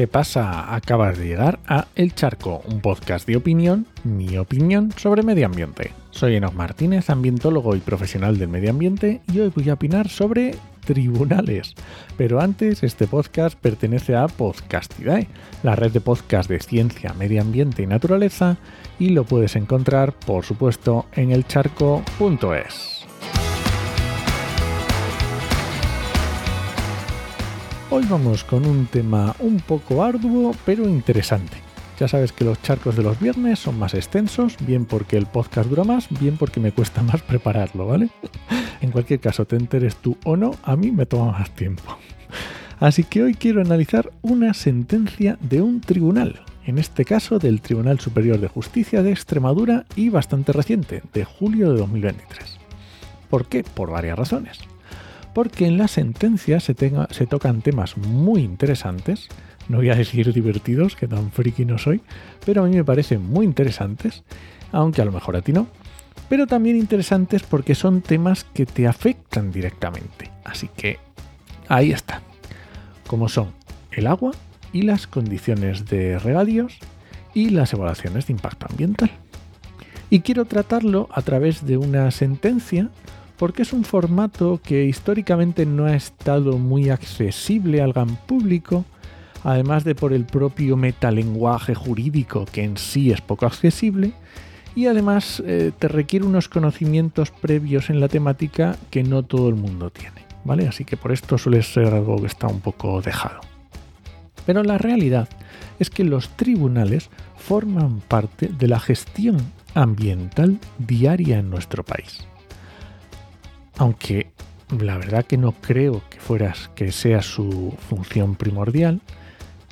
¿Qué pasa? Acabas de llegar a El Charco, un podcast de opinión, mi opinión sobre medio ambiente. Soy Enos Martínez, ambientólogo y profesional del medio ambiente, y hoy voy a opinar sobre tribunales. Pero antes, este podcast pertenece a Podcastidae, la red de podcast de ciencia, medio ambiente y naturaleza, y lo puedes encontrar, por supuesto, en elcharco.es. Hoy vamos con un tema un poco arduo pero interesante. Ya sabes que los charcos de los viernes son más extensos, bien porque el podcast dura más, bien porque me cuesta más prepararlo, ¿vale? en cualquier caso, te enteres tú o no, a mí me toma más tiempo. Así que hoy quiero analizar una sentencia de un tribunal, en este caso del Tribunal Superior de Justicia de Extremadura y bastante reciente, de julio de 2023. ¿Por qué? Por varias razones porque en la sentencia se, se tocan temas muy interesantes, no voy a decir divertidos, que tan friki no soy, pero a mí me parecen muy interesantes, aunque a lo mejor a ti no, pero también interesantes porque son temas que te afectan directamente. Así que ahí está, como son el agua y las condiciones de regadíos y las evaluaciones de impacto ambiental. Y quiero tratarlo a través de una sentencia porque es un formato que históricamente no ha estado muy accesible al gran público, además de por el propio metalenguaje jurídico que en sí es poco accesible, y además eh, te requiere unos conocimientos previos en la temática que no todo el mundo tiene, ¿vale? Así que por esto suele ser algo que está un poco dejado. Pero la realidad es que los tribunales forman parte de la gestión ambiental diaria en nuestro país aunque la verdad que no creo que fueras que sea su función primordial,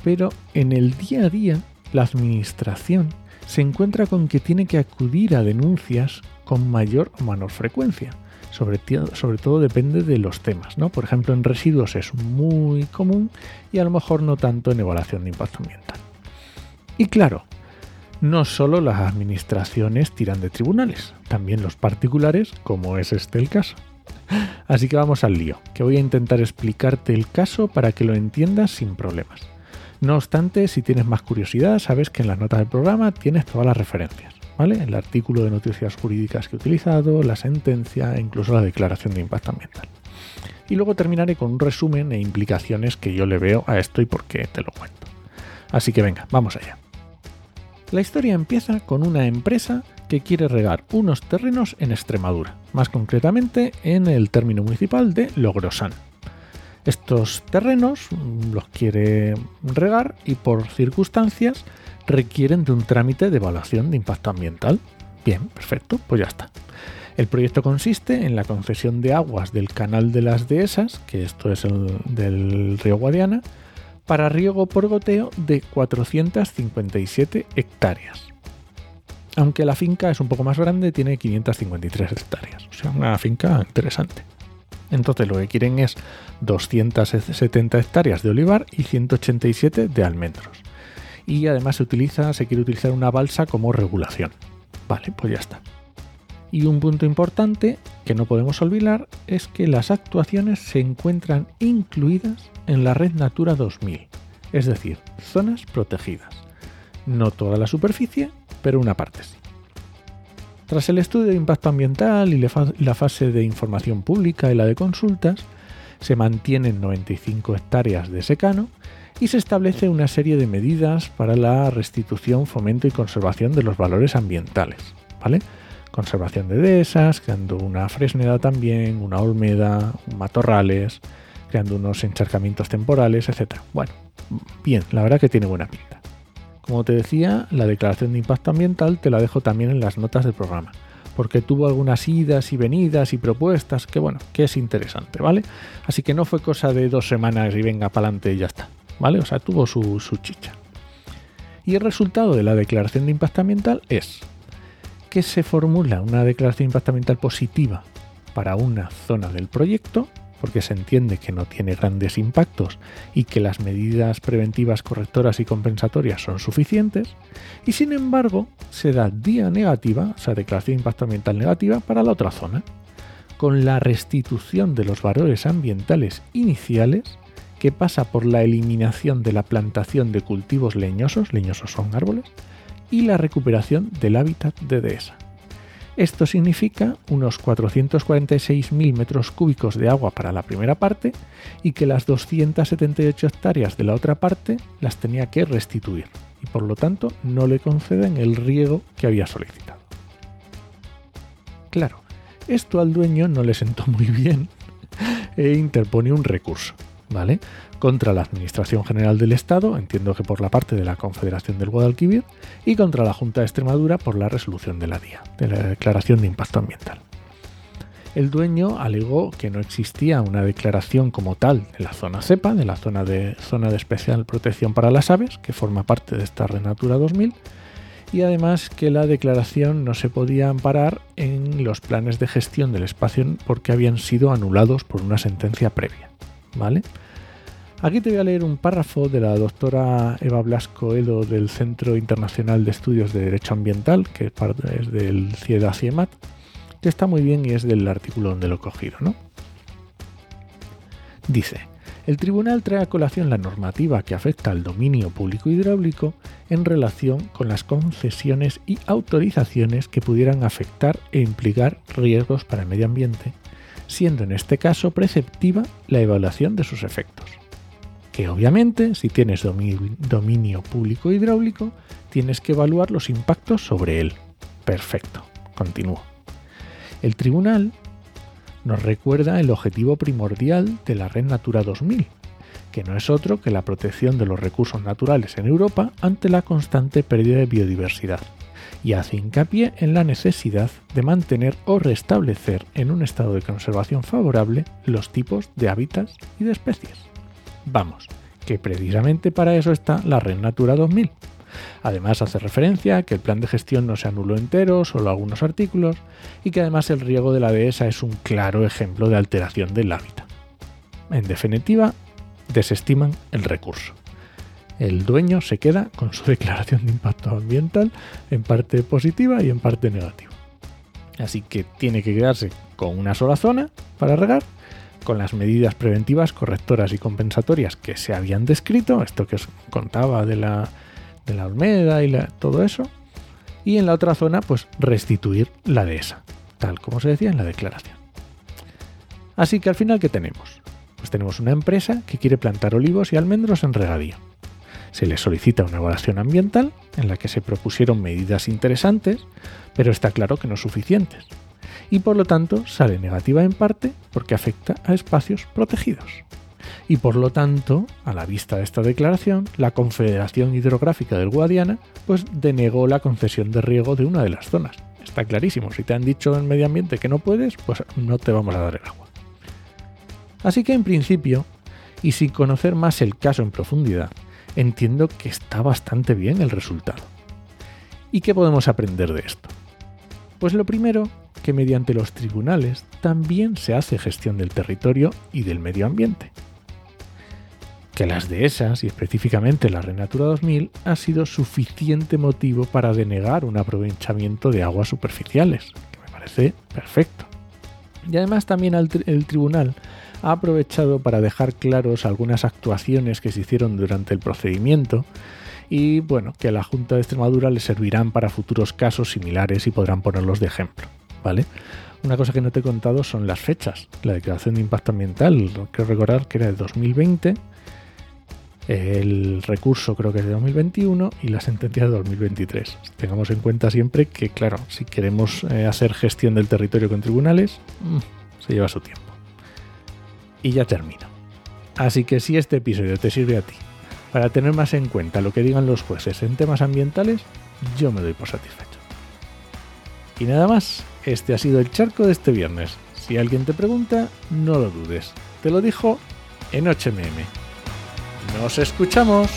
pero en el día a día la administración se encuentra con que tiene que acudir a denuncias con mayor o menor frecuencia. Sobre, todo depende de los temas, ¿no? Por ejemplo, en residuos es muy común y a lo mejor no tanto en evaluación de impacto ambiental. Y claro, no solo las administraciones tiran de tribunales, también los particulares, como es este el caso. Así que vamos al lío, que voy a intentar explicarte el caso para que lo entiendas sin problemas. No obstante, si tienes más curiosidad, sabes que en las notas del programa tienes todas las referencias, ¿vale? El artículo de noticias jurídicas que he utilizado, la sentencia e incluso la declaración de impacto ambiental. Y luego terminaré con un resumen e implicaciones que yo le veo a esto y por qué te lo cuento. Así que venga, vamos allá. La historia empieza con una empresa que quiere regar unos terrenos en Extremadura, más concretamente en el término municipal de Logrosán. Estos terrenos los quiere regar y por circunstancias requieren de un trámite de evaluación de impacto ambiental. Bien, perfecto, pues ya está. El proyecto consiste en la concesión de aguas del canal de las dehesas, que esto es el del río Guadiana, para riego por goteo de 457 hectáreas aunque la finca es un poco más grande, tiene 553 hectáreas. O sea, una finca interesante. Entonces lo que quieren es 270 hectáreas de olivar y 187 de almendros. Y además se utiliza, se quiere utilizar una balsa como regulación. Vale, pues ya está. Y un punto importante que no podemos olvidar es que las actuaciones se encuentran incluidas en la red Natura 2000, es decir, zonas protegidas. No toda la superficie, pero una parte sí. Tras el estudio de impacto ambiental y la fase de información pública y la de consultas, se mantienen 95 hectáreas de secano y se establece una serie de medidas para la restitución, fomento y conservación de los valores ambientales. ¿vale? Conservación de dehesas, creando una fresneda también, una olmeda, matorrales, creando unos encharcamientos temporales, etc. Bueno, bien, la verdad que tiene buena pinta. Como te decía, la declaración de impacto ambiental te la dejo también en las notas del programa, porque tuvo algunas idas y venidas y propuestas que, bueno, que es interesante, ¿vale? Así que no fue cosa de dos semanas y venga para adelante y ya está, ¿vale? O sea, tuvo su, su chicha. Y el resultado de la declaración de impacto ambiental es que se formula una declaración de impacto ambiental positiva para una zona del proyecto porque se entiende que no tiene grandes impactos y que las medidas preventivas correctoras y compensatorias son suficientes, y sin embargo se da día negativa, o sea, declaración de impacto ambiental negativa para la otra zona, con la restitución de los valores ambientales iniciales que pasa por la eliminación de la plantación de cultivos leñosos, leñosos son árboles, y la recuperación del hábitat de dehesa. Esto significa unos 446.000 metros cúbicos de agua para la primera parte y que las 278 hectáreas de la otra parte las tenía que restituir y por lo tanto no le conceden el riego que había solicitado. Claro, esto al dueño no le sentó muy bien e interpone un recurso, contra la Administración General del Estado, entiendo que por la parte de la Confederación del Guadalquivir, y contra la Junta de Extremadura por la resolución de la DIA, de la Declaración de Impacto Ambiental. El dueño alegó que no existía una declaración como tal de la zona CEPA, de la zona de, zona de especial protección para las aves, que forma parte de esta Renatura 2000, y además que la declaración no se podía amparar en los planes de gestión del espacio porque habían sido anulados por una sentencia previa. Aquí te voy a leer un párrafo de la doctora Eva Blasco Edo del Centro Internacional de Estudios de Derecho Ambiental, que es del CIEDA CIEMAT, que está muy bien y es del artículo donde lo he cogido. Dice, el tribunal trae a colación la normativa que afecta al dominio público hidráulico en relación con las concesiones y autorizaciones que pudieran afectar e implicar riesgos para el medio ambiente, siendo en este caso preceptiva la evaluación de sus efectos que obviamente si tienes dominio público hidráulico, tienes que evaluar los impactos sobre él. Perfecto, continúo. El tribunal nos recuerda el objetivo primordial de la Red Natura 2000, que no es otro que la protección de los recursos naturales en Europa ante la constante pérdida de biodiversidad, y hace hincapié en la necesidad de mantener o restablecer en un estado de conservación favorable los tipos de hábitats y de especies. Vamos, que precisamente para eso está la Red Natura 2000. Además hace referencia a que el plan de gestión no se anuló entero, solo algunos artículos, y que además el riego de la dehesa es un claro ejemplo de alteración del hábitat. En definitiva, desestiman el recurso. El dueño se queda con su declaración de impacto ambiental en parte positiva y en parte negativa. Así que tiene que quedarse con una sola zona para regar con las medidas preventivas, correctoras y compensatorias que se habían descrito, esto que os contaba de la, de la Olmeda y todo eso, y en la otra zona, pues restituir la dehesa, tal como se decía en la declaración. Así que al final, ¿qué tenemos? Pues tenemos una empresa que quiere plantar olivos y almendros en regadío. Se le solicita una evaluación ambiental en la que se propusieron medidas interesantes, pero está claro que no suficientes y por lo tanto sale negativa en parte porque afecta a espacios protegidos. Y por lo tanto, a la vista de esta declaración, la Confederación Hidrográfica del Guadiana pues denegó la concesión de riego de una de las zonas. Está clarísimo, si te han dicho en medio ambiente que no puedes, pues no te vamos a dar el agua. Así que en principio, y sin conocer más el caso en profundidad, entiendo que está bastante bien el resultado. ¿Y qué podemos aprender de esto? Pues lo primero que mediante los tribunales también se hace gestión del territorio y del medio ambiente. Que las dehesas, y específicamente la Renatura 2000, ha sido suficiente motivo para denegar un aprovechamiento de aguas superficiales, que me parece perfecto. Y además también el tribunal ha aprovechado para dejar claros algunas actuaciones que se hicieron durante el procedimiento y bueno, que a la Junta de Extremadura le servirán para futuros casos similares y podrán ponerlos de ejemplo. ¿vale? Una cosa que no te he contado son las fechas. La declaración de impacto ambiental, quiero recordar que era de 2020, el recurso creo que es de 2021 y la sentencia de 2023. Tengamos en cuenta siempre que, claro, si queremos eh, hacer gestión del territorio con tribunales, mm, se lleva su tiempo. Y ya termino. Así que si este episodio te sirve a ti para tener más en cuenta lo que digan los jueces en temas ambientales, yo me doy por satisfecho. Y nada más, este ha sido el charco de este viernes. Si alguien te pregunta, no lo dudes. Te lo dijo en HMM. Nos escuchamos.